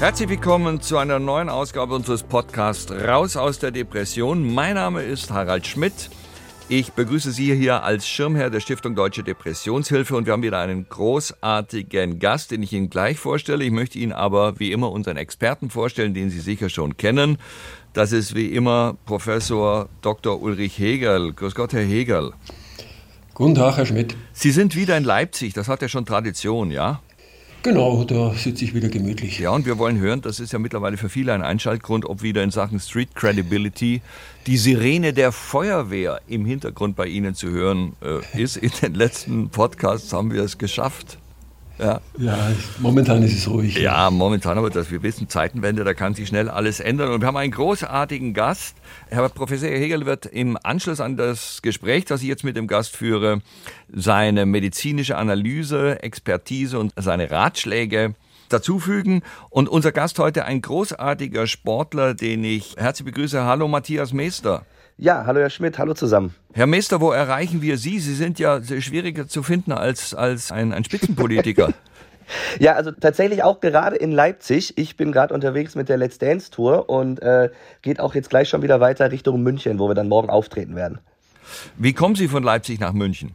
Herzlich willkommen zu einer neuen Ausgabe unseres Podcasts Raus aus der Depression. Mein Name ist Harald Schmidt. Ich begrüße Sie hier als Schirmherr der Stiftung Deutsche Depressionshilfe und wir haben wieder einen großartigen Gast, den ich Ihnen gleich vorstelle. Ich möchte Ihnen aber wie immer unseren Experten vorstellen, den Sie sicher schon kennen. Das ist wie immer Professor Dr. Ulrich Hegel. Grüß Gott, Herr Hegel. Guten Tag, Herr Schmidt. Sie sind wieder in Leipzig, das hat ja schon Tradition, ja? Genau, da sitze ich wieder gemütlich. Ja, und wir wollen hören, das ist ja mittlerweile für viele ein Einschaltgrund, ob wieder in Sachen Street Credibility die Sirene der Feuerwehr im Hintergrund bei Ihnen zu hören äh, ist. In den letzten Podcasts haben wir es geschafft. Ja. ja, momentan ist es ruhig. Ja, momentan, aber das, wir wissen, Zeitenwende, da kann sich schnell alles ändern. Und wir haben einen großartigen Gast. Herr Professor Hegel wird im Anschluss an das Gespräch, das ich jetzt mit dem Gast führe, seine medizinische Analyse, Expertise und seine Ratschläge dazufügen. Und unser Gast heute ein großartiger Sportler, den ich herzlich begrüße. Hallo Matthias Meester. Ja, hallo Herr Schmidt, hallo zusammen. Herr Meister, wo erreichen wir Sie? Sie sind ja schwieriger zu finden als, als ein, ein Spitzenpolitiker. Ja, also tatsächlich auch gerade in Leipzig. Ich bin gerade unterwegs mit der Let's Dance Tour und äh, geht auch jetzt gleich schon wieder weiter Richtung München, wo wir dann morgen auftreten werden. Wie kommen Sie von Leipzig nach München?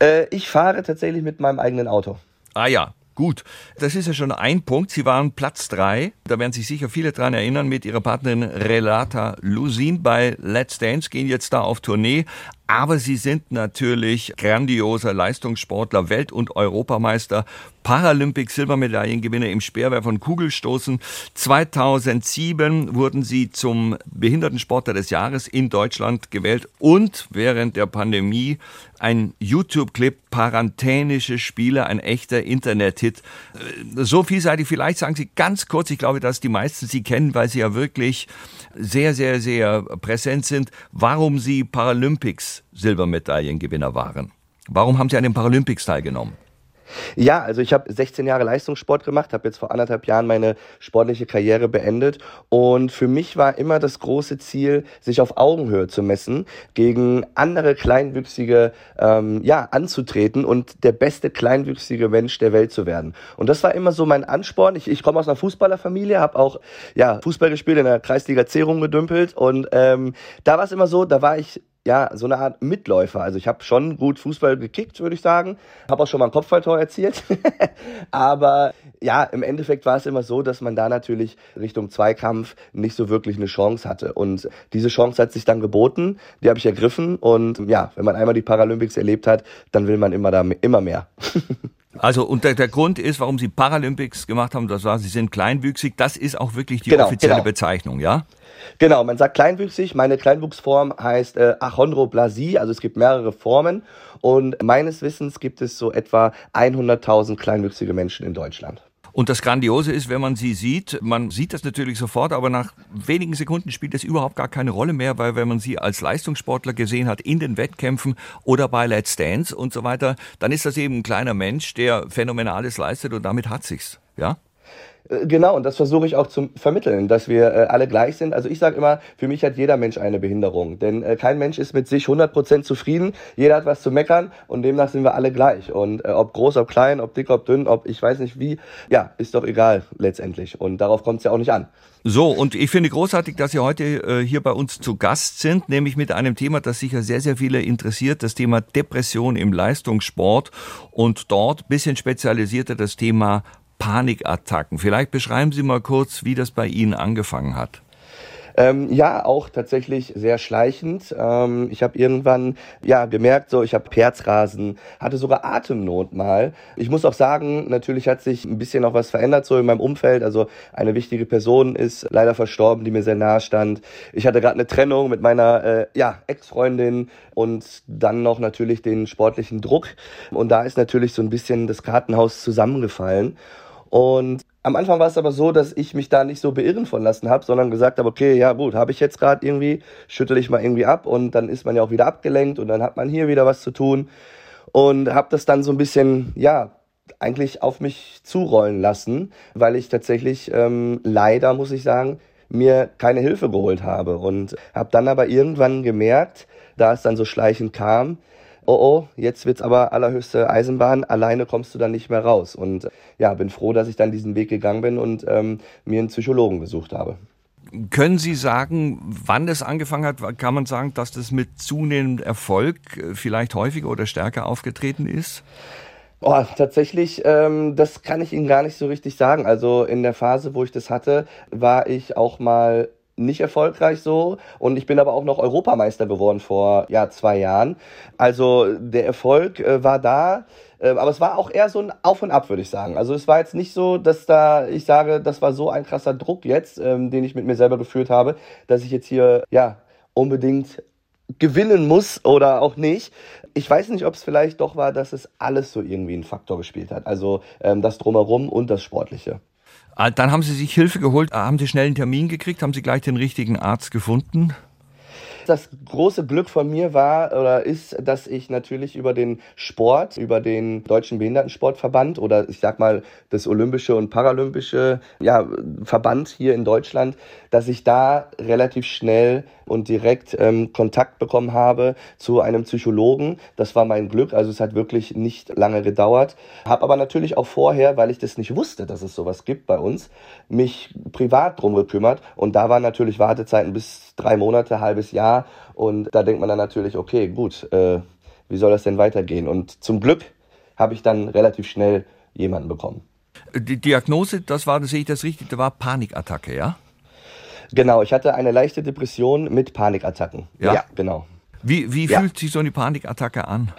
Äh, ich fahre tatsächlich mit meinem eigenen Auto. Ah ja, Gut, das ist ja schon ein Punkt. Sie waren Platz drei. Da werden sich sicher viele dran erinnern mit ihrer Partnerin Relata Lusin bei Let's Dance, gehen jetzt da auf Tournee. Aber sie sind natürlich grandioser Leistungssportler, Welt- und Europameister, Paralympic-Silbermedaillengewinner im Speerwerf und Kugelstoßen. 2007 wurden sie zum Behindertensportler des Jahres in Deutschland gewählt und während der Pandemie ein YouTube-Clip, Parantänische Spiele, ein echter Internet-Hit. So vielseitig, vielleicht sagen Sie ganz kurz, ich glaube, dass die meisten Sie kennen, weil Sie ja wirklich sehr, sehr, sehr präsent sind, warum Sie Paralympics Silbermedaillengewinner waren. Warum haben Sie an den Paralympics teilgenommen? Ja, also ich habe 16 Jahre Leistungssport gemacht, habe jetzt vor anderthalb Jahren meine sportliche Karriere beendet und für mich war immer das große Ziel, sich auf Augenhöhe zu messen, gegen andere kleinwüchsige ähm, ja anzutreten und der beste kleinwüchsige Mensch der Welt zu werden. Und das war immer so mein Ansporn. Ich, ich komme aus einer Fußballerfamilie, habe auch ja Fußball gespielt in der Kreisliga C rumgedümpelt und ähm, da war es immer so, da war ich ja, so eine Art Mitläufer. Also ich habe schon gut Fußball gekickt, würde ich sagen. Habe auch schon mal ein Kopfballtor erzielt. Aber ja, im Endeffekt war es immer so, dass man da natürlich Richtung Zweikampf nicht so wirklich eine Chance hatte. Und diese Chance hat sich dann geboten. Die habe ich ergriffen. Und ja, wenn man einmal die Paralympics erlebt hat, dann will man immer da immer mehr. Also und der, der Grund ist, warum Sie Paralympics gemacht haben, das war, Sie sind kleinwüchsig. Das ist auch wirklich die genau, offizielle genau. Bezeichnung, ja? Genau, man sagt kleinwüchsig. Meine Kleinwuchsform heißt äh, Achondroplasie, also es gibt mehrere Formen. Und meines Wissens gibt es so etwa 100.000 kleinwüchsige Menschen in Deutschland. Und das Grandiose ist, wenn man sie sieht, man sieht das natürlich sofort, aber nach wenigen Sekunden spielt es überhaupt gar keine Rolle mehr, weil wenn man sie als Leistungssportler gesehen hat in den Wettkämpfen oder bei Let's Dance und so weiter, dann ist das eben ein kleiner Mensch, der Phänomenales leistet und damit hat sich's, ja? Äh, genau, und das versuche ich auch zu vermitteln, dass wir äh, alle gleich sind. Also ich sage immer, für mich hat jeder Mensch eine Behinderung, denn äh, kein Mensch ist mit sich 100% zufrieden, jeder hat was zu meckern und demnach sind wir alle gleich. Und äh, ob groß, ob klein, ob dick, ob dünn, ob ich weiß nicht wie, ja, ist doch egal letztendlich. Und darauf kommt es ja auch nicht an. So, und ich finde großartig, dass Sie heute äh, hier bei uns zu Gast sind, nämlich mit einem Thema, das sicher sehr, sehr viele interessiert, das Thema Depression im Leistungssport und dort bisschen spezialisierter das Thema Panikattacken. Vielleicht beschreiben Sie mal kurz, wie das bei Ihnen angefangen hat. Ähm, ja, auch tatsächlich sehr schleichend. Ähm, ich habe irgendwann ja gemerkt, so ich habe Herzrasen, hatte sogar Atemnot mal. Ich muss auch sagen, natürlich hat sich ein bisschen auch was verändert so in meinem Umfeld. Also eine wichtige Person ist leider verstorben, die mir sehr nahe stand. Ich hatte gerade eine Trennung mit meiner äh, ja Ex-Freundin und dann noch natürlich den sportlichen Druck. Und da ist natürlich so ein bisschen das Kartenhaus zusammengefallen. Und am Anfang war es aber so, dass ich mich da nicht so beirren von lassen habe, sondern gesagt habe, okay, ja gut, habe ich jetzt gerade irgendwie, schüttel ich mal irgendwie ab und dann ist man ja auch wieder abgelenkt und dann hat man hier wieder was zu tun. Und habe das dann so ein bisschen, ja, eigentlich auf mich zurollen lassen, weil ich tatsächlich ähm, leider, muss ich sagen, mir keine Hilfe geholt habe. Und habe dann aber irgendwann gemerkt, da es dann so schleichend kam, oh oh, jetzt wird's aber allerhöchste Eisenbahn, alleine kommst du dann nicht mehr raus. Und ja, bin froh, dass ich dann diesen Weg gegangen bin und ähm, mir einen Psychologen gesucht habe. Können Sie sagen, wann das angefangen hat? Kann man sagen, dass das mit zunehmendem Erfolg äh, vielleicht häufiger oder stärker aufgetreten ist? Oh, tatsächlich, ähm, das kann ich Ihnen gar nicht so richtig sagen. Also in der Phase, wo ich das hatte, war ich auch mal nicht erfolgreich so und ich bin aber auch noch Europameister geworden vor ja zwei Jahren. Also der Erfolg äh, war da, äh, aber es war auch eher so ein Auf und Ab, würde ich sagen. Also es war jetzt nicht so, dass da ich sage, das war so ein krasser Druck jetzt, ähm, den ich mit mir selber geführt habe, dass ich jetzt hier ja unbedingt gewinnen muss oder auch nicht. Ich weiß nicht, ob es vielleicht doch war, dass es alles so irgendwie einen Faktor gespielt hat. Also ähm, das drumherum und das Sportliche. Ah, dann haben Sie sich Hilfe geholt, haben Sie schnell einen Termin gekriegt, haben Sie gleich den richtigen Arzt gefunden? Das große Glück von mir war oder ist, dass ich natürlich über den Sport, über den Deutschen Behindertensportverband oder ich sag mal das Olympische und Paralympische ja, Verband hier in Deutschland, dass ich da relativ schnell und direkt ähm, Kontakt bekommen habe zu einem Psychologen. Das war mein Glück, also es hat wirklich nicht lange gedauert. Habe aber natürlich auch vorher, weil ich das nicht wusste, dass es sowas gibt bei uns, mich privat drum gekümmert und da waren natürlich Wartezeiten bis drei Monate, halbes Jahr und da denkt man dann natürlich, okay, gut, äh, wie soll das denn weitergehen? Und zum Glück habe ich dann relativ schnell jemanden bekommen. Die Diagnose, das war, das sehe ich das richtig, da war Panikattacke, ja? Genau, ich hatte eine leichte Depression mit Panikattacken. Ja, ja genau. Wie, wie ja. fühlt sich so eine Panikattacke an?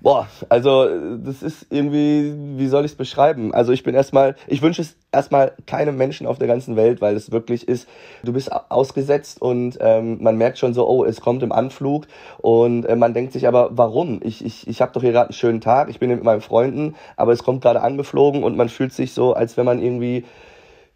Boah, also das ist irgendwie, wie soll ich es beschreiben? Also ich bin erstmal, ich wünsche es erstmal keinem Menschen auf der ganzen Welt, weil es wirklich ist, du bist ausgesetzt und ähm, man merkt schon so, oh, es kommt im Anflug und äh, man denkt sich aber, warum? Ich, ich, ich habe doch hier gerade einen schönen Tag, ich bin mit meinen Freunden, aber es kommt gerade angeflogen und man fühlt sich so, als wenn man irgendwie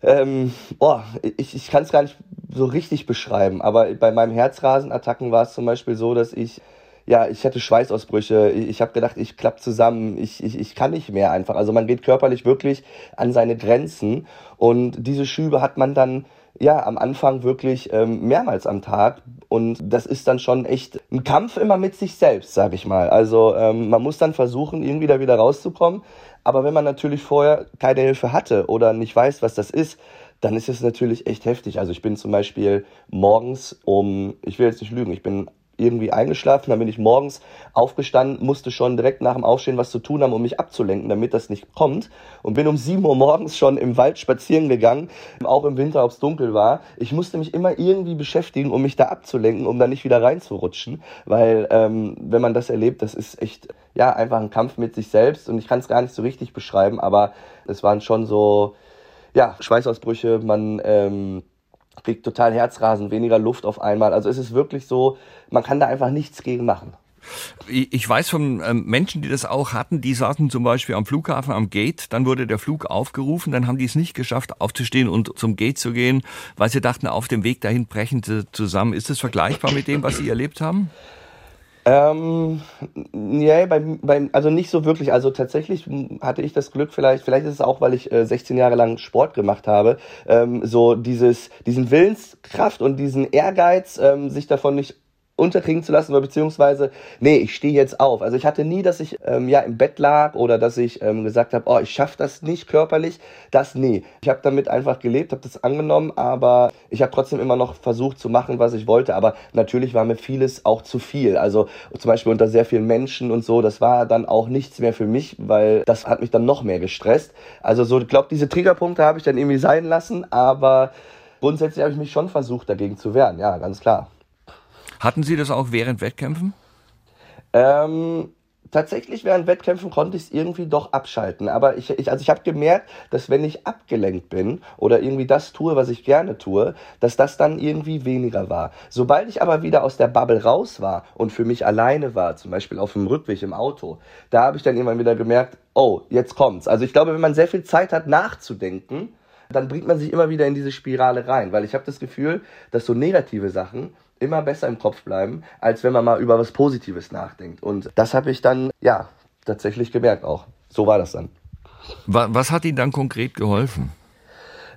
ähm, oh, ich, ich kann es gar nicht so richtig beschreiben, aber bei meinem Herzrasenattacken war es zum Beispiel so, dass ich ja, ich hatte Schweißausbrüche, ich, habe gedacht, ich klapp zusammen, ich, ich, ich kann nicht mehr einfach. Also man geht körperlich wirklich an seine Grenzen und diese Schübe hat man dann ja am Anfang wirklich ähm, mehrmals am Tag und das ist dann schon echt ein Kampf immer mit sich selbst, sag ich mal. Also ähm, man muss dann versuchen, irgendwie da wieder rauszukommen, aber wenn man natürlich vorher keine Hilfe hatte oder nicht weiß, was das ist, dann ist es natürlich echt heftig. Also ich bin zum Beispiel morgens um, ich will jetzt nicht lügen, ich bin irgendwie eingeschlafen, dann bin ich morgens aufgestanden, musste schon direkt nach dem Aufstehen was zu tun haben, um mich abzulenken, damit das nicht kommt. Und bin um 7 Uhr morgens schon im Wald spazieren gegangen, auch im Winter, ob es dunkel war. Ich musste mich immer irgendwie beschäftigen, um mich da abzulenken, um da nicht wieder reinzurutschen, weil ähm, wenn man das erlebt, das ist echt ja einfach ein Kampf mit sich selbst. Und ich kann es gar nicht so richtig beschreiben, aber es waren schon so ja Schweißausbrüche, man ähm, kriegt total Herzrasen, weniger Luft auf einmal. Also es ist wirklich so, man kann da einfach nichts gegen machen. Ich weiß von ähm, Menschen, die das auch hatten, die saßen zum Beispiel am Flughafen am Gate, dann wurde der Flug aufgerufen, dann haben die es nicht geschafft, aufzustehen und zum Gate zu gehen, weil sie dachten, auf dem Weg dahin brechen sie zusammen. Ist das vergleichbar mit dem, was Sie erlebt haben? Ähm, nee, beim, beim, also nicht so wirklich. Also tatsächlich hatte ich das Glück, vielleicht, vielleicht ist es auch, weil ich äh, 16 Jahre lang Sport gemacht habe, ähm, so dieses, diesen Willenskraft und diesen Ehrgeiz, ähm, sich davon nicht unterkriegen zu lassen oder beziehungsweise, nee, ich stehe jetzt auf. Also ich hatte nie, dass ich ähm, ja im Bett lag oder dass ich ähm, gesagt habe, oh, ich schaffe das nicht körperlich. Das nie. Ich habe damit einfach gelebt, habe das angenommen, aber ich habe trotzdem immer noch versucht zu machen, was ich wollte. Aber natürlich war mir vieles auch zu viel. Also zum Beispiel unter sehr vielen Menschen und so, das war dann auch nichts mehr für mich, weil das hat mich dann noch mehr gestresst. Also so, ich glaube, diese Triggerpunkte habe ich dann irgendwie sein lassen, aber grundsätzlich habe ich mich schon versucht, dagegen zu wehren. Ja, ganz klar. Hatten Sie das auch während Wettkämpfen? Ähm, tatsächlich während Wettkämpfen konnte ich es irgendwie doch abschalten. Aber ich, ich also ich habe gemerkt, dass wenn ich abgelenkt bin oder irgendwie das tue, was ich gerne tue, dass das dann irgendwie weniger war. Sobald ich aber wieder aus der Bubble raus war und für mich alleine war, zum Beispiel auf dem Rückweg im Auto, da habe ich dann irgendwann wieder gemerkt, oh, jetzt kommt's. Also ich glaube, wenn man sehr viel Zeit hat nachzudenken, dann bringt man sich immer wieder in diese Spirale rein, weil ich habe das Gefühl, dass so negative Sachen immer besser im Kopf bleiben, als wenn man mal über was Positives nachdenkt. Und das habe ich dann, ja, tatsächlich gemerkt auch. So war das dann. Was hat Ihnen dann konkret geholfen?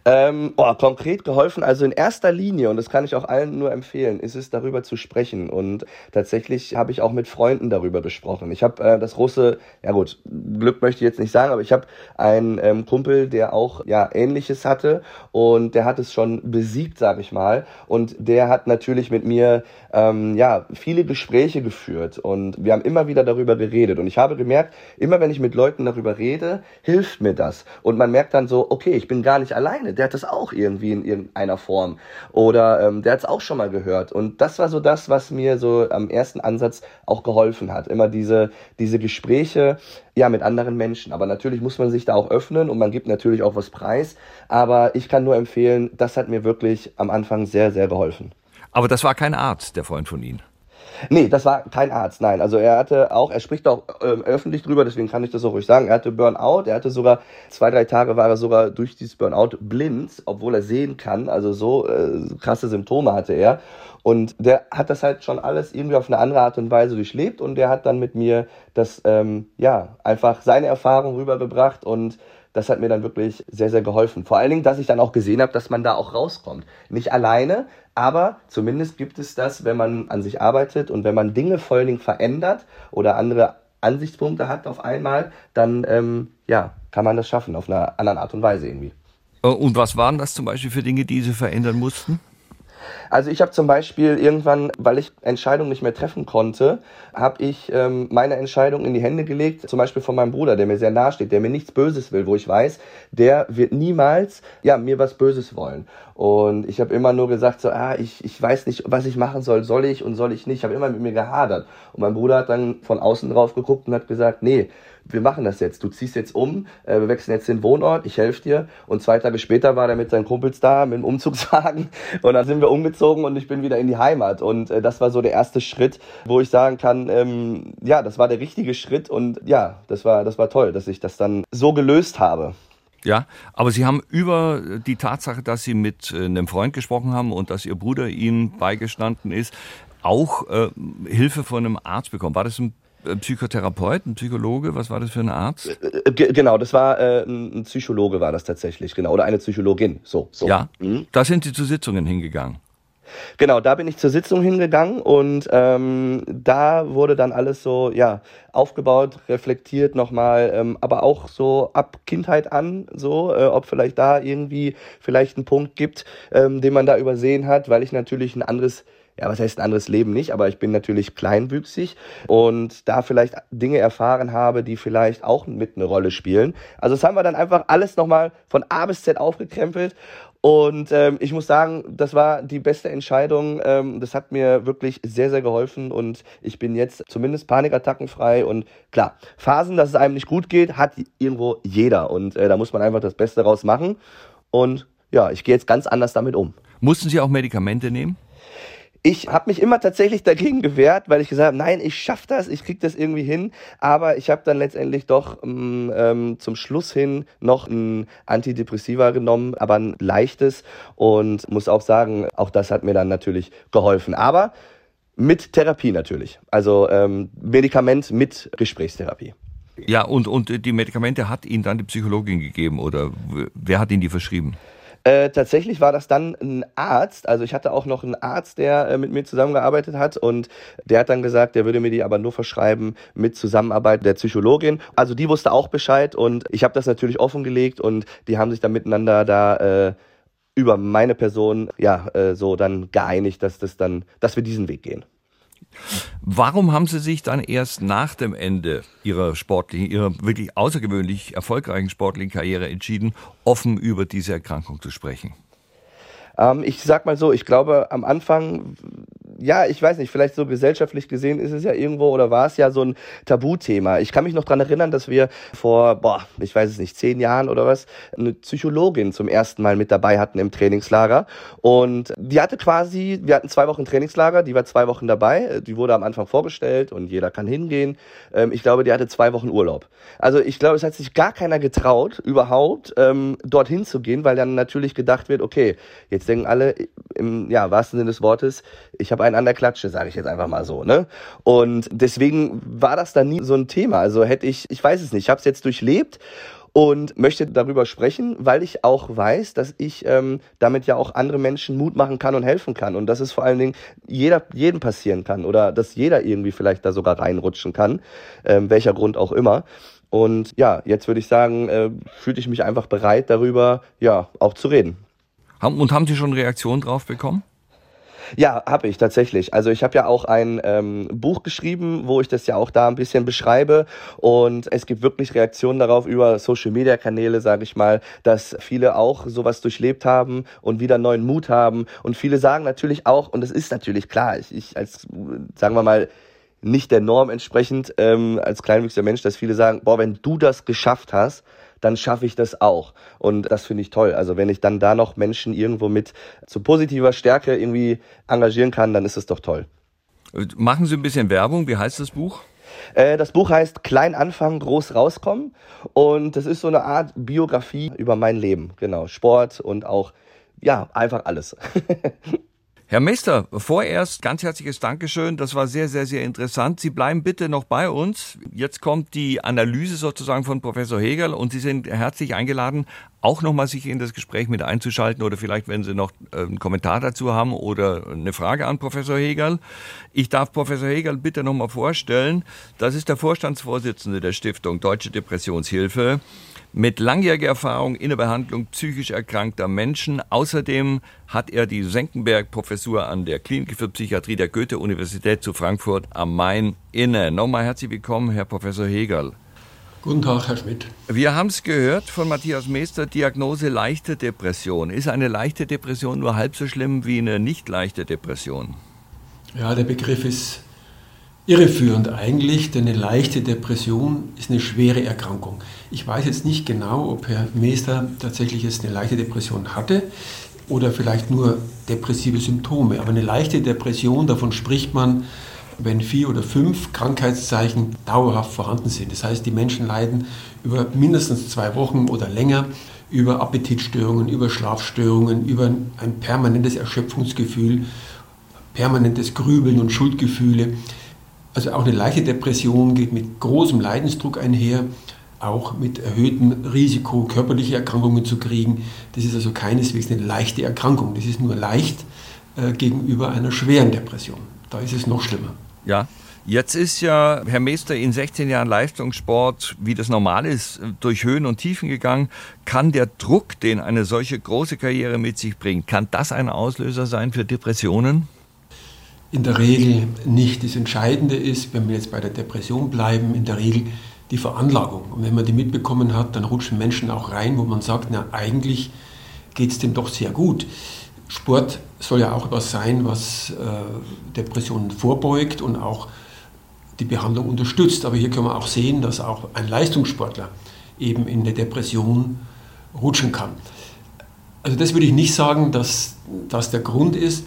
Ähm, oh, konkret geholfen, also in erster Linie, und das kann ich auch allen nur empfehlen, ist es darüber zu sprechen. Und tatsächlich habe ich auch mit Freunden darüber gesprochen. Ich habe äh, das große, ja gut, Glück möchte ich jetzt nicht sagen, aber ich habe einen ähm, Kumpel, der auch ja Ähnliches hatte und der hat es schon besiegt, sage ich mal. Und der hat natürlich mit mir ähm, ja viele Gespräche geführt und wir haben immer wieder darüber geredet. Und ich habe gemerkt, immer wenn ich mit Leuten darüber rede, hilft mir das. Und man merkt dann so, okay, ich bin gar nicht alleine der hat das auch irgendwie in irgendeiner Form. Oder ähm, der hat es auch schon mal gehört. Und das war so das, was mir so am ersten Ansatz auch geholfen hat. Immer diese, diese Gespräche ja, mit anderen Menschen. Aber natürlich muss man sich da auch öffnen und man gibt natürlich auch was preis. Aber ich kann nur empfehlen, das hat mir wirklich am Anfang sehr, sehr geholfen. Aber das war kein Arzt, der Freund von Ihnen. Nee, das war kein Arzt, nein. Also er hatte auch, er spricht auch ähm, öffentlich drüber, deswegen kann ich das auch ruhig sagen. Er hatte Burnout, er hatte sogar, zwei, drei Tage war er sogar durch dieses Burnout blind, obwohl er sehen kann. Also so äh, krasse Symptome hatte er. Und der hat das halt schon alles irgendwie auf eine andere Art und Weise durchlebt und der hat dann mit mir das, ähm, ja, einfach seine Erfahrung rübergebracht und das hat mir dann wirklich sehr, sehr geholfen. Vor allen Dingen, dass ich dann auch gesehen habe, dass man da auch rauskommt. Nicht alleine, aber zumindest gibt es das, wenn man an sich arbeitet und wenn man Dinge vor allen Dingen verändert oder andere Ansichtspunkte hat auf einmal, dann ähm, ja, kann man das schaffen auf einer anderen Art und Weise irgendwie. Äh, und was waren das zum Beispiel für Dinge, die Sie verändern mussten? Also ich habe zum Beispiel irgendwann, weil ich Entscheidungen nicht mehr treffen konnte, habe ich ähm, meine Entscheidung in die Hände gelegt, zum Beispiel von meinem Bruder, der mir sehr nahe steht, der mir nichts Böses will, wo ich weiß, der wird niemals ja mir was Böses wollen. Und ich habe immer nur gesagt, so, ah, ich, ich weiß nicht, was ich machen soll, soll ich und soll ich nicht. Ich habe immer mit mir gehadert. Und mein Bruder hat dann von außen drauf geguckt und hat gesagt, nee, wir machen das jetzt. Du ziehst jetzt um, äh, wir wechseln jetzt den Wohnort, ich helfe dir. Und zwei Tage später war er mit seinen Kumpels da, mit dem Umzugswagen. Und dann sind wir umgezogen und ich bin wieder in die Heimat. Und äh, das war so der erste Schritt, wo ich sagen kann, ähm, ja, das war der richtige Schritt. Und ja, das war, das war toll, dass ich das dann so gelöst habe. Ja, aber Sie haben über die Tatsache, dass Sie mit äh, einem Freund gesprochen haben und dass Ihr Bruder Ihnen beigestanden ist, auch äh, Hilfe von einem Arzt bekommen. War das ein äh, Psychotherapeut, ein Psychologe? Was war das für ein Arzt? Äh, G genau, das war äh, ein Psychologe war das tatsächlich, genau, oder eine Psychologin, so. so. Ja, mhm. da sind Sie zu Sitzungen hingegangen. Genau, da bin ich zur Sitzung hingegangen und ähm, da wurde dann alles so, ja, aufgebaut, reflektiert nochmal, ähm, aber auch so ab Kindheit an, so, äh, ob vielleicht da irgendwie vielleicht einen Punkt gibt, ähm, den man da übersehen hat, weil ich natürlich ein anderes ja, was heißt ein anderes Leben nicht, aber ich bin natürlich kleinwüchsig und da vielleicht Dinge erfahren habe, die vielleicht auch mit eine Rolle spielen. Also das haben wir dann einfach alles nochmal von A bis Z aufgekrempelt und ähm, ich muss sagen, das war die beste Entscheidung. Ähm, das hat mir wirklich sehr, sehr geholfen und ich bin jetzt zumindest panikattackenfrei. Und klar, Phasen, dass es einem nicht gut geht, hat irgendwo jeder. Und äh, da muss man einfach das Beste draus machen. Und ja, ich gehe jetzt ganz anders damit um. Mussten Sie auch Medikamente nehmen? Ich habe mich immer tatsächlich dagegen gewehrt, weil ich gesagt habe, nein, ich schaffe das, ich kriege das irgendwie hin. Aber ich habe dann letztendlich doch ähm, ähm, zum Schluss hin noch ein Antidepressiva genommen, aber ein leichtes. Und muss auch sagen, auch das hat mir dann natürlich geholfen. Aber mit Therapie natürlich. Also ähm, Medikament mit Gesprächstherapie. Ja, und, und die Medikamente hat Ihnen dann die Psychologin gegeben oder wer hat Ihnen die verschrieben? Äh, tatsächlich war das dann ein Arzt. Also ich hatte auch noch einen Arzt, der äh, mit mir zusammengearbeitet hat und der hat dann gesagt, der würde mir die aber nur verschreiben mit Zusammenarbeit der Psychologin. Also die wusste auch Bescheid und ich habe das natürlich offengelegt und die haben sich dann miteinander da äh, über meine Person ja äh, so dann geeinigt, dass das dann, dass wir diesen Weg gehen. Warum haben Sie sich dann erst nach dem Ende Ihrer sportlichen, Ihrer wirklich außergewöhnlich erfolgreichen sportlichen Karriere entschieden, offen über diese Erkrankung zu sprechen? Ähm, ich sag mal so, ich glaube, am Anfang ja, ich weiß nicht, vielleicht so gesellschaftlich gesehen ist es ja irgendwo oder war es ja so ein Tabuthema. Ich kann mich noch dran erinnern, dass wir vor, boah, ich weiß es nicht, zehn Jahren oder was, eine Psychologin zum ersten Mal mit dabei hatten im Trainingslager. Und die hatte quasi, wir hatten zwei Wochen Trainingslager, die war zwei Wochen dabei, die wurde am Anfang vorgestellt und jeder kann hingehen. Ähm, ich glaube, die hatte zwei Wochen Urlaub. Also ich glaube, es hat sich gar keiner getraut, überhaupt ähm, dorthin zu gehen, weil dann natürlich gedacht wird, okay, jetzt denken alle im ja, wahrsten Sinne des Wortes, ich habe einen an der Klatsche, sage ich jetzt einfach mal so. Ne? Und deswegen war das dann nie so ein Thema. Also hätte ich, ich weiß es nicht, ich habe es jetzt durchlebt und möchte darüber sprechen, weil ich auch weiß, dass ich ähm, damit ja auch andere Menschen Mut machen kann und helfen kann und dass es vor allen Dingen jeder, jedem passieren kann oder dass jeder irgendwie vielleicht da sogar reinrutschen kann, ähm, welcher Grund auch immer. Und ja, jetzt würde ich sagen, äh, fühlte ich mich einfach bereit darüber, ja, auch zu reden. Und haben Sie schon Reaktionen drauf bekommen? Ja, habe ich tatsächlich. Also ich habe ja auch ein ähm, Buch geschrieben, wo ich das ja auch da ein bisschen beschreibe und es gibt wirklich Reaktionen darauf über Social-Media-Kanäle, sage ich mal, dass viele auch sowas durchlebt haben und wieder neuen Mut haben und viele sagen natürlich auch, und es ist natürlich klar, ich, ich als, sagen wir mal, nicht der Norm entsprechend ähm, als kleinwüchsiger Mensch, dass viele sagen, boah, wenn du das geschafft hast, dann schaffe ich das auch. Und das finde ich toll. Also wenn ich dann da noch Menschen irgendwo mit zu positiver Stärke irgendwie engagieren kann, dann ist es doch toll. Machen Sie ein bisschen Werbung. Wie heißt das Buch? Äh, das Buch heißt Klein anfangen, groß rauskommen. Und das ist so eine Art Biografie über mein Leben. Genau. Sport und auch, ja, einfach alles. Herr Meister, vorerst ganz herzliches Dankeschön. Das war sehr, sehr, sehr interessant. Sie bleiben bitte noch bei uns. Jetzt kommt die Analyse sozusagen von Professor Hegel und Sie sind herzlich eingeladen, auch nochmal sich in das Gespräch mit einzuschalten oder vielleicht, wenn Sie noch äh, einen Kommentar dazu haben oder eine Frage an Professor Hegel. Ich darf Professor Hegel bitte nochmal vorstellen. Das ist der Vorstandsvorsitzende der Stiftung Deutsche Depressionshilfe mit langjähriger Erfahrung in der Behandlung psychisch erkrankter Menschen. Außerdem hat er die Senckenberg-Professur an der Klinik für Psychiatrie der Goethe-Universität zu Frankfurt am Main inne. Nochmal herzlich willkommen, Herr Professor Hegel. Guten Tag, Herr Schmidt. Wir haben es gehört von Matthias Meester, Diagnose leichte Depression. Ist eine leichte Depression nur halb so schlimm wie eine nicht leichte Depression? Ja, der Begriff ist irreführend eigentlich, denn eine leichte Depression ist eine schwere Erkrankung. Ich weiß jetzt nicht genau, ob Herr Meester tatsächlich jetzt eine leichte Depression hatte oder vielleicht nur depressive Symptome. Aber eine leichte Depression, davon spricht man, wenn vier oder fünf Krankheitszeichen dauerhaft vorhanden sind. Das heißt, die Menschen leiden über mindestens zwei Wochen oder länger über Appetitstörungen, über Schlafstörungen, über ein permanentes Erschöpfungsgefühl, permanentes Grübeln und Schuldgefühle. Also auch eine leichte Depression geht mit großem Leidensdruck einher, auch mit erhöhtem Risiko, körperliche Erkrankungen zu kriegen. Das ist also keineswegs eine leichte Erkrankung. Das ist nur leicht äh, gegenüber einer schweren Depression. Da ist es noch schlimmer. Ja, Jetzt ist ja Herr Meester in 16 Jahren Leistungssport, wie das normal ist, durch Höhen und Tiefen gegangen. Kann der Druck, den eine solche große Karriere mit sich bringt, kann das ein Auslöser sein für Depressionen? In der Regel nicht. Das Entscheidende ist, wenn wir jetzt bei der Depression bleiben, in der Regel die Veranlagung. Und wenn man die mitbekommen hat, dann rutschen Menschen auch rein, wo man sagt, na eigentlich geht es dem doch sehr gut. Sport soll ja auch etwas sein, was äh, Depressionen vorbeugt und auch die Behandlung unterstützt. Aber hier können wir auch sehen, dass auch ein Leistungssportler eben in der Depression rutschen kann. Also das würde ich nicht sagen, dass das der Grund ist,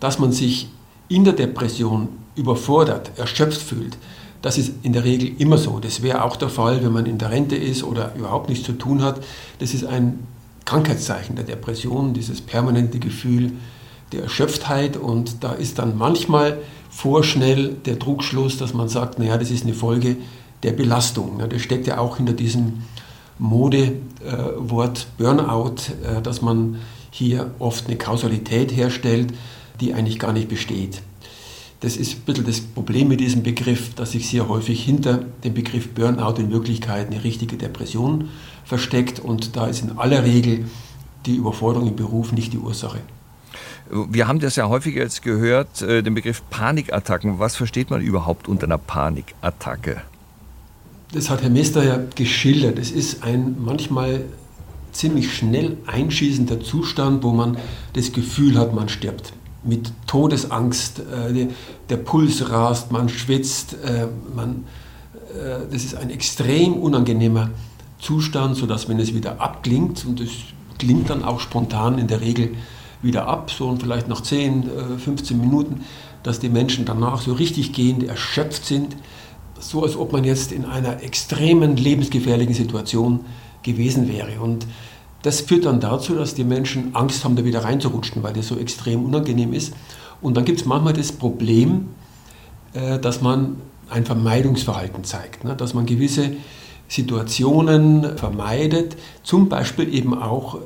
dass man sich in der Depression überfordert, erschöpft fühlt, das ist in der Regel immer so. Das wäre auch der Fall, wenn man in der Rente ist oder überhaupt nichts zu tun hat. Das ist ein Krankheitszeichen der Depression, dieses permanente Gefühl der Erschöpftheit. Und da ist dann manchmal vorschnell der Druckschluss, dass man sagt, naja, das ist eine Folge der Belastung. Das steckt ja auch hinter diesem Modewort Burnout, äh, dass man hier oft eine Kausalität herstellt die eigentlich gar nicht besteht. Das ist ein bisschen das Problem mit diesem Begriff, dass sich sehr häufig hinter dem Begriff Burnout in Wirklichkeit eine richtige Depression versteckt und da ist in aller Regel die Überforderung im Beruf nicht die Ursache. Wir haben das ja häufiger jetzt gehört, äh, den Begriff Panikattacken. Was versteht man überhaupt unter einer Panikattacke? Das hat Herr Mester ja geschildert. Es ist ein manchmal ziemlich schnell einschießender Zustand, wo man das Gefühl hat, man stirbt mit Todesangst, äh, der Puls rast, man schwitzt, äh, man, äh, das ist ein extrem unangenehmer Zustand, sodass wenn es wieder abklingt, und es klingt dann auch spontan in der Regel wieder ab, so und vielleicht nach 10, 15 Minuten, dass die Menschen danach so richtig gehend erschöpft sind, so als ob man jetzt in einer extremen lebensgefährlichen Situation gewesen wäre. Und das führt dann dazu, dass die Menschen Angst haben, da wieder reinzurutschen, weil das so extrem unangenehm ist. Und dann gibt es manchmal das Problem, äh, dass man ein Vermeidungsverhalten zeigt, ne? dass man gewisse Situationen vermeidet, zum Beispiel eben auch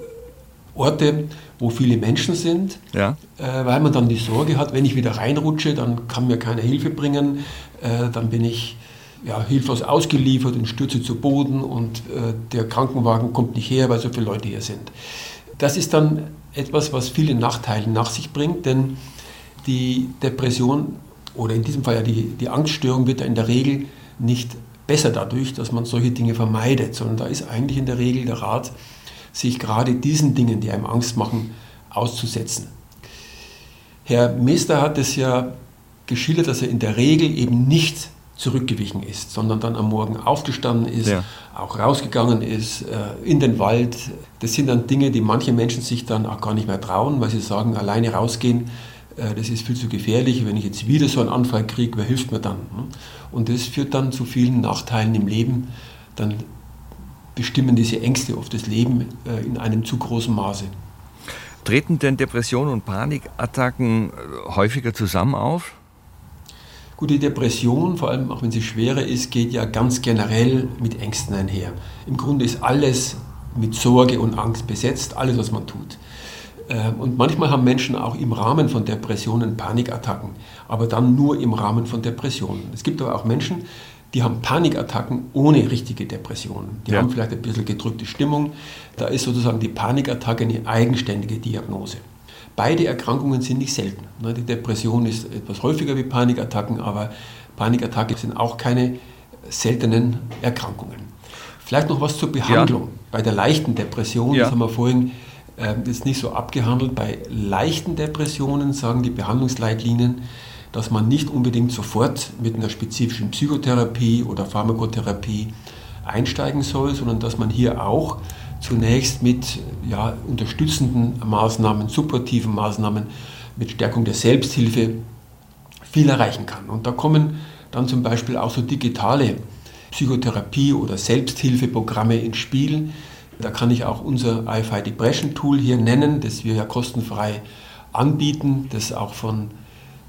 Orte, wo viele Menschen sind, ja. äh, weil man dann die Sorge hat, wenn ich wieder reinrutsche, dann kann mir keiner Hilfe bringen, äh, dann bin ich ja, hilflos ausgeliefert und stürze zu Boden und äh, der Krankenwagen kommt nicht her, weil so viele Leute hier sind. Das ist dann etwas, was viele Nachteile nach sich bringt, denn die Depression oder in diesem Fall ja die, die Angststörung wird ja in der Regel nicht besser dadurch, dass man solche Dinge vermeidet, sondern da ist eigentlich in der Regel der Rat, sich gerade diesen Dingen, die einem Angst machen, auszusetzen. Herr Meester hat es ja geschildert, dass er in der Regel eben nicht zurückgewichen ist, sondern dann am Morgen aufgestanden ist, ja. auch rausgegangen ist, äh, in den Wald. Das sind dann Dinge, die manche Menschen sich dann auch gar nicht mehr trauen, weil sie sagen, alleine rausgehen, äh, das ist viel zu gefährlich. Wenn ich jetzt wieder so einen Anfall kriege, wer hilft mir dann? Und das führt dann zu vielen Nachteilen im Leben. Dann bestimmen diese Ängste oft das Leben äh, in einem zu großen Maße. Treten denn Depressionen und Panikattacken häufiger zusammen auf? Gut, die Depression, vor allem auch wenn sie schwerer ist, geht ja ganz generell mit Ängsten einher. Im Grunde ist alles mit Sorge und Angst besetzt, alles, was man tut. Ähm, und manchmal haben Menschen auch im Rahmen von Depressionen Panikattacken, aber dann nur im Rahmen von Depressionen. Es gibt aber auch Menschen, die haben Panikattacken ohne richtige Depressionen. Die ja. haben vielleicht ein bisschen gedrückte Stimmung. Da ist sozusagen die Panikattacke eine eigenständige Diagnose. Beide Erkrankungen sind nicht selten. Ne, die Depression ist etwas häufiger wie Panikattacken, aber Panikattacken sind auch keine seltenen Erkrankungen. Vielleicht noch was zur Behandlung. Ja. Bei der leichten Depression, ja. das haben wir vorhin äh, jetzt nicht so abgehandelt, bei leichten Depressionen sagen die Behandlungsleitlinien, dass man nicht unbedingt sofort mit einer spezifischen Psychotherapie oder Pharmakotherapie einsteigen soll, sondern dass man hier auch zunächst mit ja, unterstützenden Maßnahmen, supportiven Maßnahmen, mit Stärkung der Selbsthilfe viel erreichen kann. Und da kommen dann zum Beispiel auch so digitale Psychotherapie- oder Selbsthilfeprogramme ins Spiel. Da kann ich auch unser IFI Depression Tool hier nennen, das wir ja kostenfrei anbieten, das auch von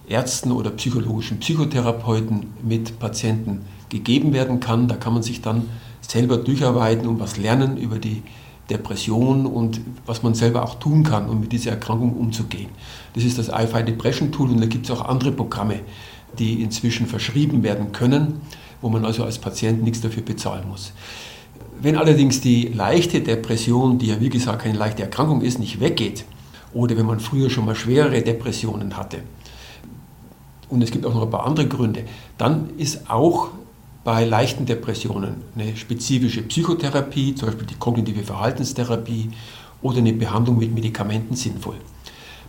Ärzten oder psychologischen Psychotherapeuten mit Patienten gegeben werden kann. Da kann man sich dann selber durcharbeiten und was lernen über die Depression und was man selber auch tun kann, um mit dieser Erkrankung umzugehen. Das ist das IFI Depression Tool und da gibt es auch andere Programme, die inzwischen verschrieben werden können, wo man also als Patient nichts dafür bezahlen muss. Wenn allerdings die leichte Depression, die ja wie gesagt keine leichte Erkrankung ist, nicht weggeht, oder wenn man früher schon mal schwerere Depressionen hatte, und es gibt auch noch ein paar andere Gründe, dann ist auch bei leichten Depressionen eine spezifische Psychotherapie, zum Beispiel die kognitive Verhaltenstherapie oder eine Behandlung mit Medikamenten sinnvoll.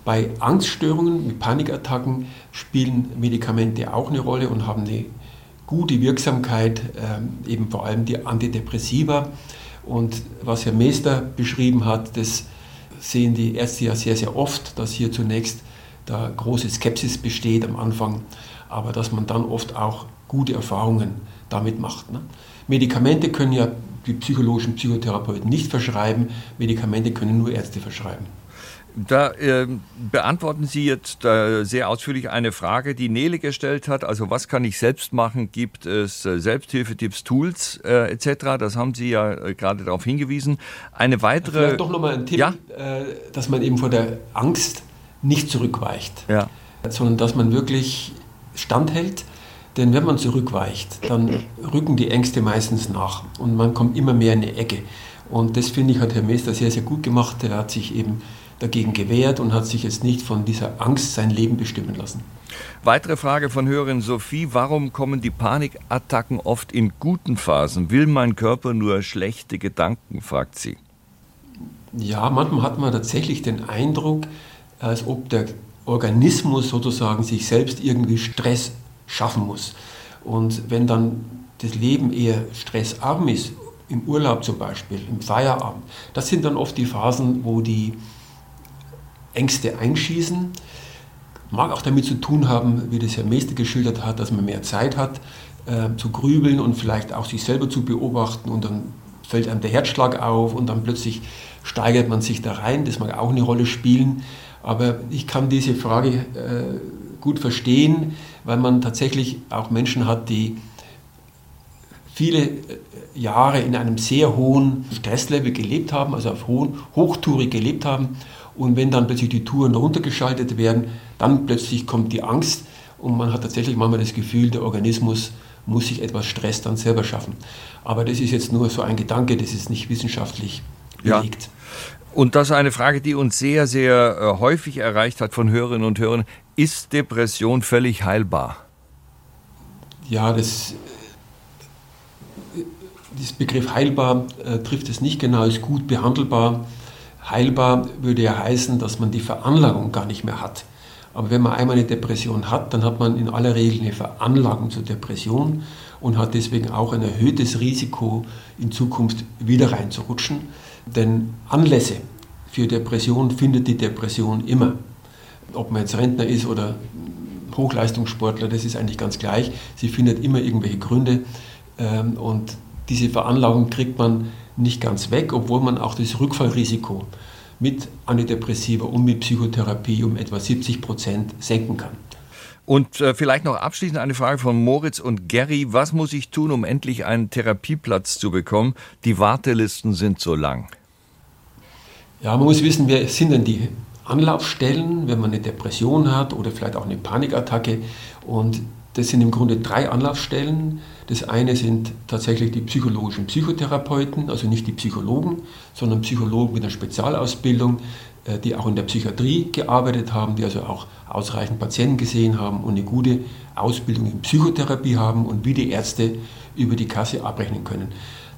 Bei Angststörungen, mit Panikattacken spielen Medikamente auch eine Rolle und haben eine gute Wirksamkeit, äh, eben vor allem die Antidepressiva. Und was Herr Meester beschrieben hat, das sehen die Ärzte ja sehr, sehr oft, dass hier zunächst da große Skepsis besteht am Anfang, aber dass man dann oft auch gute Erfahrungen damit macht. Ne? Medikamente können ja die psychologischen Psychotherapeuten nicht verschreiben, Medikamente können nur Ärzte verschreiben. Da äh, beantworten Sie jetzt äh, sehr ausführlich eine Frage, die Nele gestellt hat. Also was kann ich selbst machen? Gibt es äh, Selbsthilfetipps, Tools äh, etc.? Das haben Sie ja äh, gerade darauf hingewiesen. Eine weitere... Vielleicht doch nochmal ein Tipp, ja? Äh, dass man eben vor der Angst nicht zurückweicht, ja. sondern dass man wirklich standhält denn wenn man zurückweicht, dann rücken die Ängste meistens nach und man kommt immer mehr in eine Ecke. Und das finde ich, hat Herr Meester sehr, sehr gut gemacht. Er hat sich eben dagegen gewehrt und hat sich jetzt nicht von dieser Angst sein Leben bestimmen lassen. Weitere Frage von Hörerin Sophie. Warum kommen die Panikattacken oft in guten Phasen? Will mein Körper nur schlechte Gedanken, fragt sie. Ja, manchmal hat man tatsächlich den Eindruck, als ob der Organismus sozusagen sich selbst irgendwie Stress schaffen muss. Und wenn dann das Leben eher stressarm ist, im Urlaub zum Beispiel, im Feierabend, das sind dann oft die Phasen, wo die Ängste einschießen. Mag auch damit zu tun haben, wie das Herr Meester geschildert hat, dass man mehr Zeit hat äh, zu grübeln und vielleicht auch sich selber zu beobachten und dann fällt einem der Herzschlag auf und dann plötzlich steigert man sich da rein. Das mag auch eine Rolle spielen. Aber ich kann diese Frage äh, gut verstehen, weil man tatsächlich auch Menschen hat, die viele äh, Jahre in einem sehr hohen Stresslevel gelebt haben, also auf hohen, hochtourig gelebt haben. Und wenn dann plötzlich die Touren runtergeschaltet werden, dann plötzlich kommt die Angst und man hat tatsächlich manchmal das Gefühl, der Organismus muss sich etwas Stress dann selber schaffen. Aber das ist jetzt nur so ein Gedanke, das ist nicht wissenschaftlich belegt. Ja. Und das ist eine Frage, die uns sehr, sehr äh, häufig erreicht hat von Hörerinnen und Hörern. Ist Depression völlig heilbar? Ja, das, das Begriff heilbar äh, trifft es nicht genau, ist gut behandelbar. Heilbar würde ja heißen, dass man die Veranlagung gar nicht mehr hat. Aber wenn man einmal eine Depression hat, dann hat man in aller Regel eine Veranlagung zur Depression und hat deswegen auch ein erhöhtes Risiko, in Zukunft wieder reinzurutschen. Denn Anlässe für Depression findet die Depression immer. Ob man jetzt Rentner ist oder Hochleistungssportler, das ist eigentlich ganz gleich. Sie findet immer irgendwelche Gründe ähm, und diese Veranlagung kriegt man nicht ganz weg, obwohl man auch das Rückfallrisiko mit Antidepressiva und mit Psychotherapie um etwa 70 Prozent senken kann. Und äh, vielleicht noch abschließend eine Frage von Moritz und Gary. Was muss ich tun, um endlich einen Therapieplatz zu bekommen? Die Wartelisten sind so lang. Ja, man muss wissen, wer sind denn die Anlaufstellen, wenn man eine Depression hat oder vielleicht auch eine Panikattacke. Und das sind im Grunde drei Anlaufstellen. Das eine sind tatsächlich die psychologischen Psychotherapeuten, also nicht die Psychologen, sondern Psychologen mit einer Spezialausbildung, äh, die auch in der Psychiatrie gearbeitet haben, die also auch ausreichend Patienten gesehen haben und eine gute Ausbildung in Psychotherapie haben und wie die Ärzte über die Kasse abrechnen können.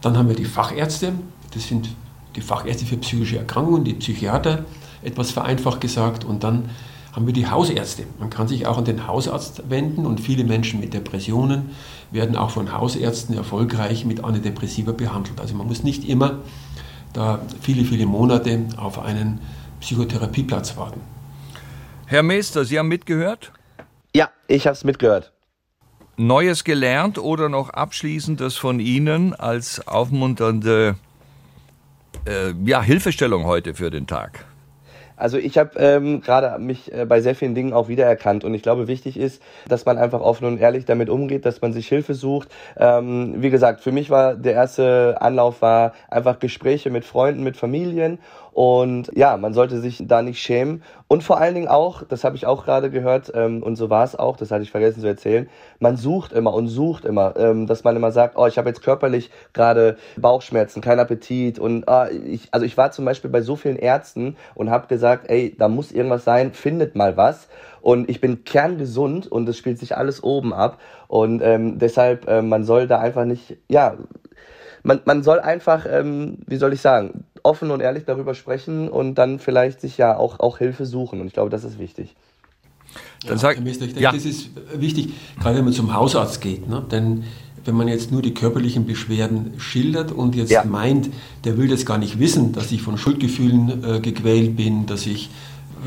Dann haben wir die Fachärzte, das sind die Fachärzte für psychische Erkrankungen, die Psychiater, etwas vereinfacht gesagt, und dann haben wir die Hausärzte. Man kann sich auch an den Hausarzt wenden und viele Menschen mit Depressionen werden auch von Hausärzten erfolgreich mit Antidepressiva behandelt. Also man muss nicht immer da viele, viele Monate auf einen Psychotherapieplatz warten. Herr Meister, Sie haben mitgehört? Ja, ich habe es mitgehört. Neues gelernt oder noch abschließendes von Ihnen als aufmunternde äh, ja, Hilfestellung heute für den Tag? Also ich habe ähm, gerade mich äh, bei sehr vielen Dingen auch wiedererkannt und ich glaube, wichtig ist, dass man einfach offen und ehrlich damit umgeht, dass man sich Hilfe sucht. Ähm, wie gesagt, für mich war der erste Anlauf war einfach Gespräche mit Freunden, mit Familien und ja, man sollte sich da nicht schämen. Und vor allen Dingen auch, das habe ich auch gerade gehört, ähm, und so war es auch, das hatte ich vergessen zu erzählen, man sucht immer und sucht immer, ähm, dass man immer sagt, oh, ich habe jetzt körperlich gerade Bauchschmerzen, kein Appetit. Und ah, ich, also ich war zum Beispiel bei so vielen Ärzten und habe gesagt, ey, da muss irgendwas sein, findet mal was. Und ich bin kerngesund und es spielt sich alles oben ab. Und ähm, deshalb, äh, man soll da einfach nicht, ja, man, man soll einfach, ähm, wie soll ich sagen, offen und ehrlich darüber sprechen und dann vielleicht sich ja auch, auch Hilfe suchen. Und ich glaube, das ist wichtig. Dann ja, sag, ich denke, ja. das ist wichtig, gerade wenn man zum Hausarzt geht. Ne? Denn wenn man jetzt nur die körperlichen Beschwerden schildert und jetzt ja. meint, der will das gar nicht wissen, dass ich von Schuldgefühlen äh, gequält bin, dass ich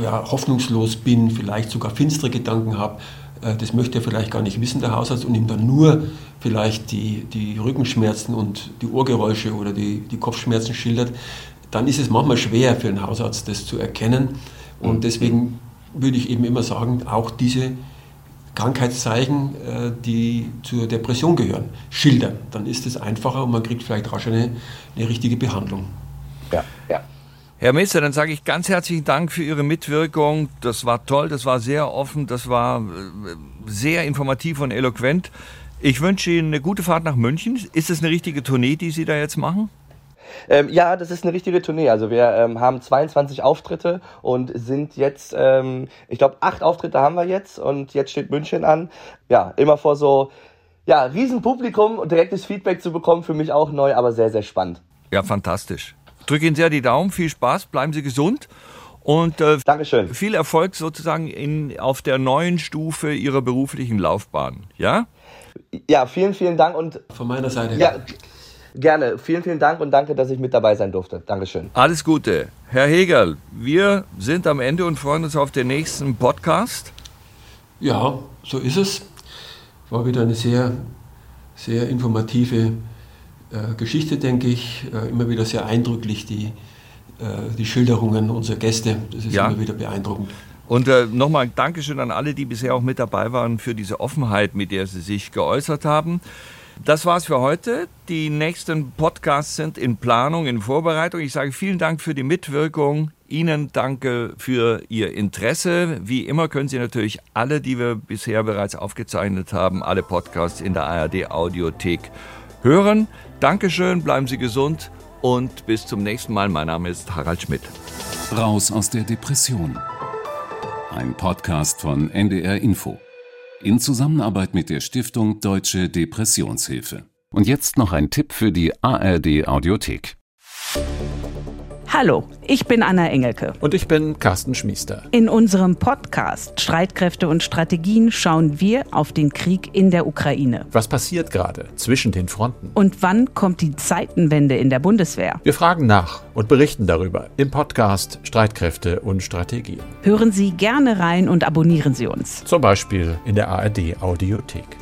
ja, hoffnungslos bin, vielleicht sogar finstere Gedanken habe, äh, das möchte er vielleicht gar nicht wissen, der Hausarzt, und ihm dann nur vielleicht die, die Rückenschmerzen und die Ohrgeräusche oder die, die Kopfschmerzen schildert, dann ist es manchmal schwer für einen Hausarzt, das zu erkennen. Und mhm. deswegen würde ich eben immer sagen, auch diese Krankheitszeichen, äh, die zur Depression gehören, schildern. Dann ist es einfacher und man kriegt vielleicht rasch eine, eine richtige Behandlung. Ja, ja. Herr Meister, dann sage ich ganz herzlichen Dank für Ihre Mitwirkung. Das war toll, das war sehr offen, das war äh, sehr informativ und eloquent. Ich wünsche Ihnen eine gute Fahrt nach München. Ist es eine richtige Tournee, die Sie da jetzt machen? Ähm, ja, das ist eine richtige Tournee. Also wir ähm, haben 22 Auftritte und sind jetzt, ähm, ich glaube, acht Auftritte haben wir jetzt und jetzt steht München an. Ja, immer vor so, ja, Riesenpublikum und direktes Feedback zu bekommen, für mich auch neu, aber sehr, sehr spannend. Ja, fantastisch drücke Ihnen sehr die Daumen, viel Spaß, bleiben Sie gesund und äh, Dankeschön. viel Erfolg sozusagen in, auf der neuen Stufe Ihrer beruflichen Laufbahn. Ja? Ja, vielen, vielen Dank und von meiner Seite. Ja, gerne. Vielen, vielen Dank und danke, dass ich mit dabei sein durfte. Dankeschön. Alles Gute. Herr Hegel, wir sind am Ende und freuen uns auf den nächsten Podcast. Ja, so ist es. War wieder eine sehr, sehr informative Geschichte, denke ich, äh, immer wieder sehr eindrücklich, die, äh, die Schilderungen unserer Gäste. Das ist ja. immer wieder beeindruckend. Und äh, nochmal Dankeschön an alle, die bisher auch mit dabei waren, für diese Offenheit, mit der sie sich geäußert haben. Das war's für heute. Die nächsten Podcasts sind in Planung, in Vorbereitung. Ich sage vielen Dank für die Mitwirkung. Ihnen danke für Ihr Interesse. Wie immer können Sie natürlich alle, die wir bisher bereits aufgezeichnet haben, alle Podcasts in der ARD Audiothek hören. Dankeschön, bleiben Sie gesund und bis zum nächsten Mal. Mein Name ist Harald Schmidt. Raus aus der Depression. Ein Podcast von NDR Info in Zusammenarbeit mit der Stiftung Deutsche Depressionshilfe. Und jetzt noch ein Tipp für die ARD Audiothek. Hallo, ich bin Anna Engelke. Und ich bin Carsten Schmiester. In unserem Podcast Streitkräfte und Strategien schauen wir auf den Krieg in der Ukraine. Was passiert gerade zwischen den Fronten? Und wann kommt die Zeitenwende in der Bundeswehr? Wir fragen nach und berichten darüber im Podcast Streitkräfte und Strategien. Hören Sie gerne rein und abonnieren Sie uns. Zum Beispiel in der ARD Audiothek.